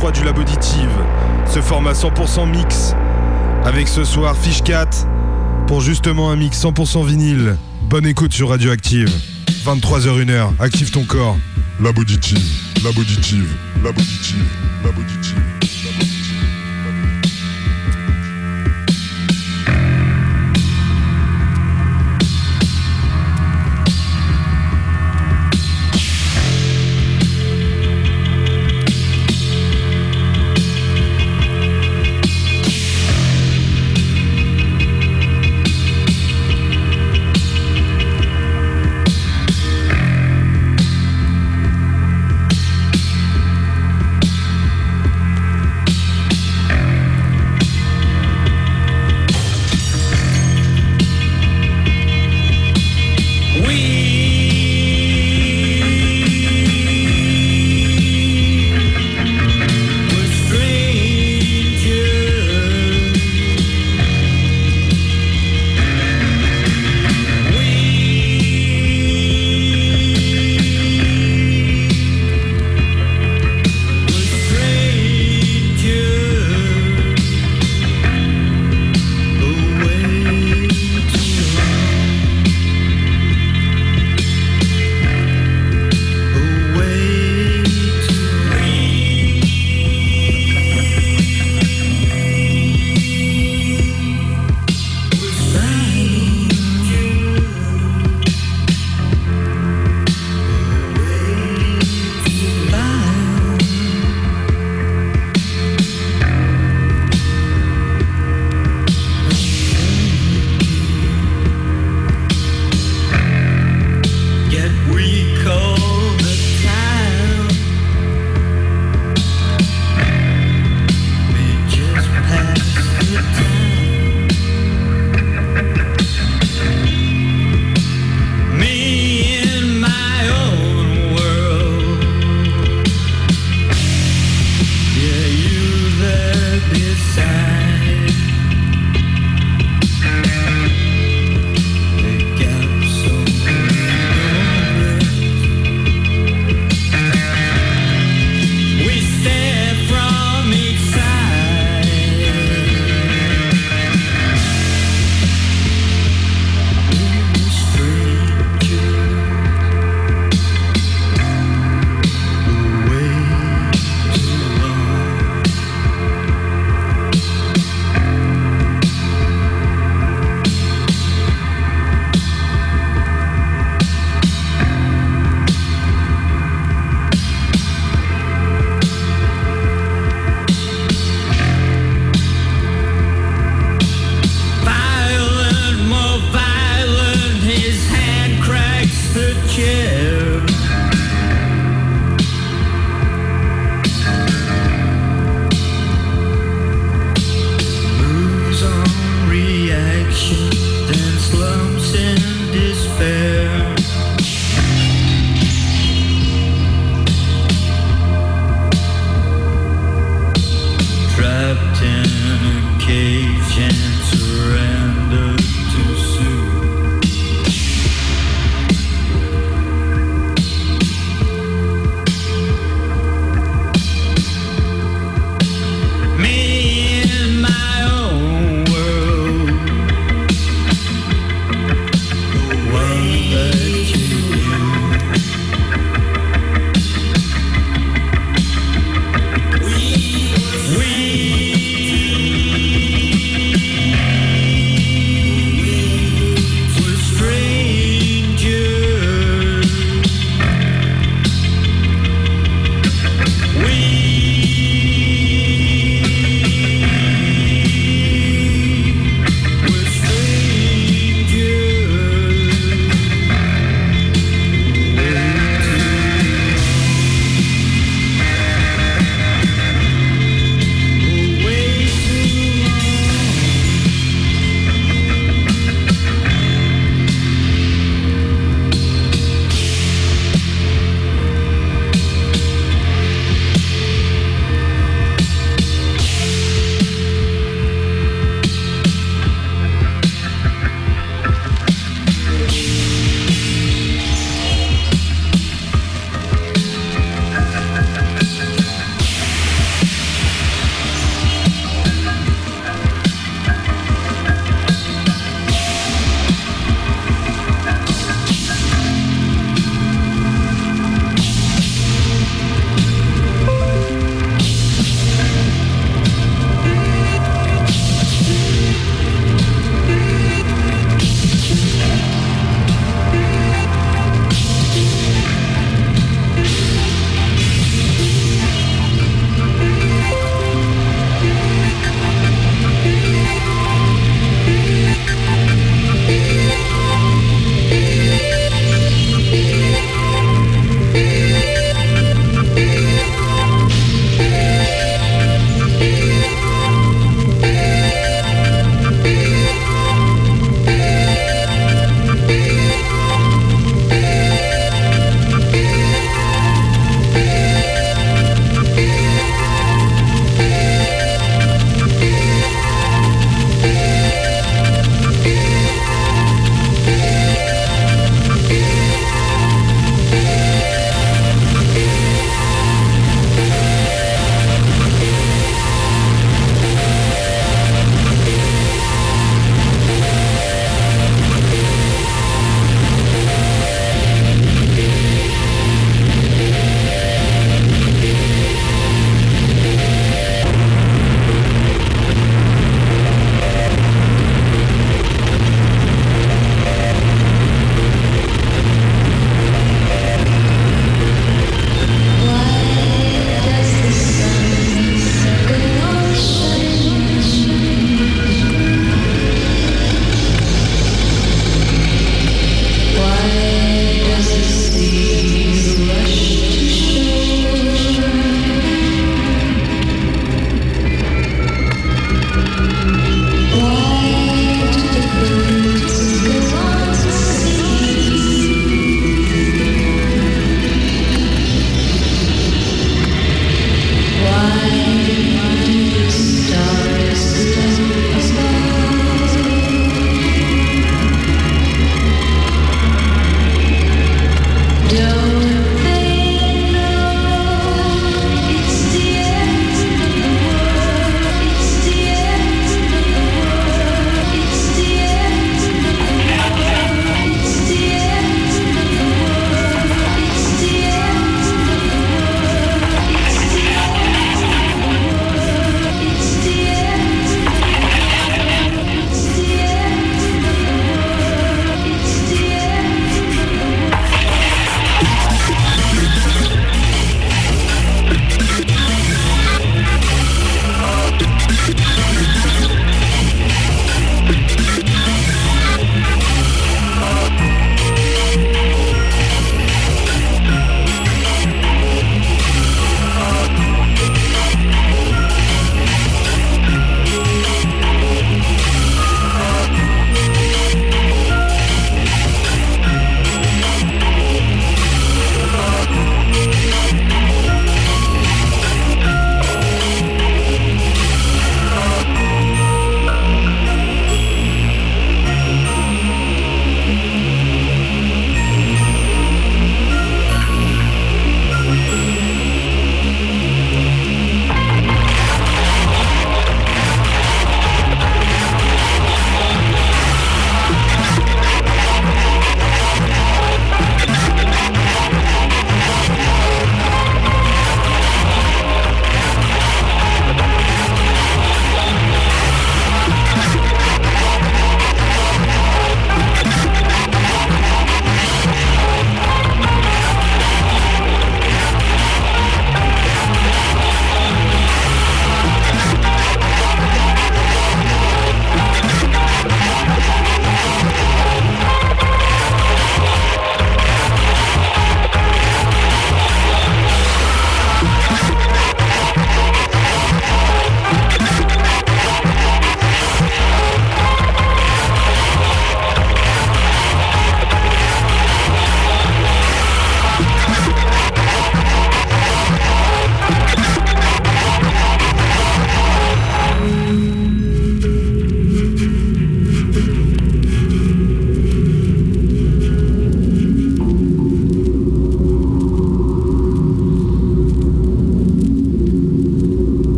3 du Lab Auditive. Ce format 100% mix avec ce soir Fish 4 pour justement un mix 100% vinyle. Bonne écoute sur Radioactive. 23h1h, active ton corps. Lab auditive, lab auditive, lab auditive, lab auditive. Radioactive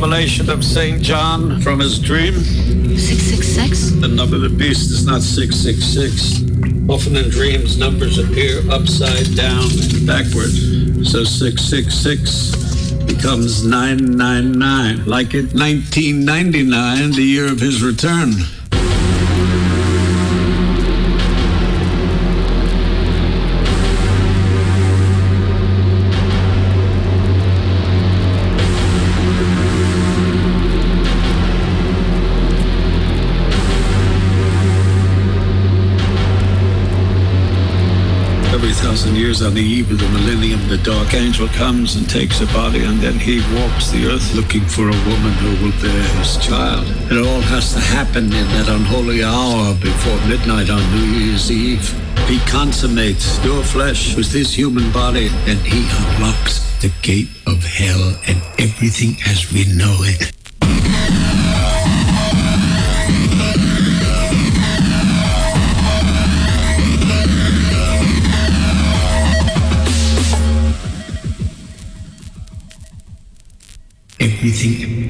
revelation of St. John from his dream. 666? The number of the beast is not 666. Often in dreams, numbers appear upside down and backward. So 666 becomes 999, like in 1999, the year of his return. On the eve of the millennium, the dark angel comes and takes a body, and then he walks the earth looking for a woman who will bear his child. It all has to happen in that unholy hour before midnight on New Year's Eve. He consummates your flesh with this human body, and he unlocks the gate of hell and everything as we know it. Everything.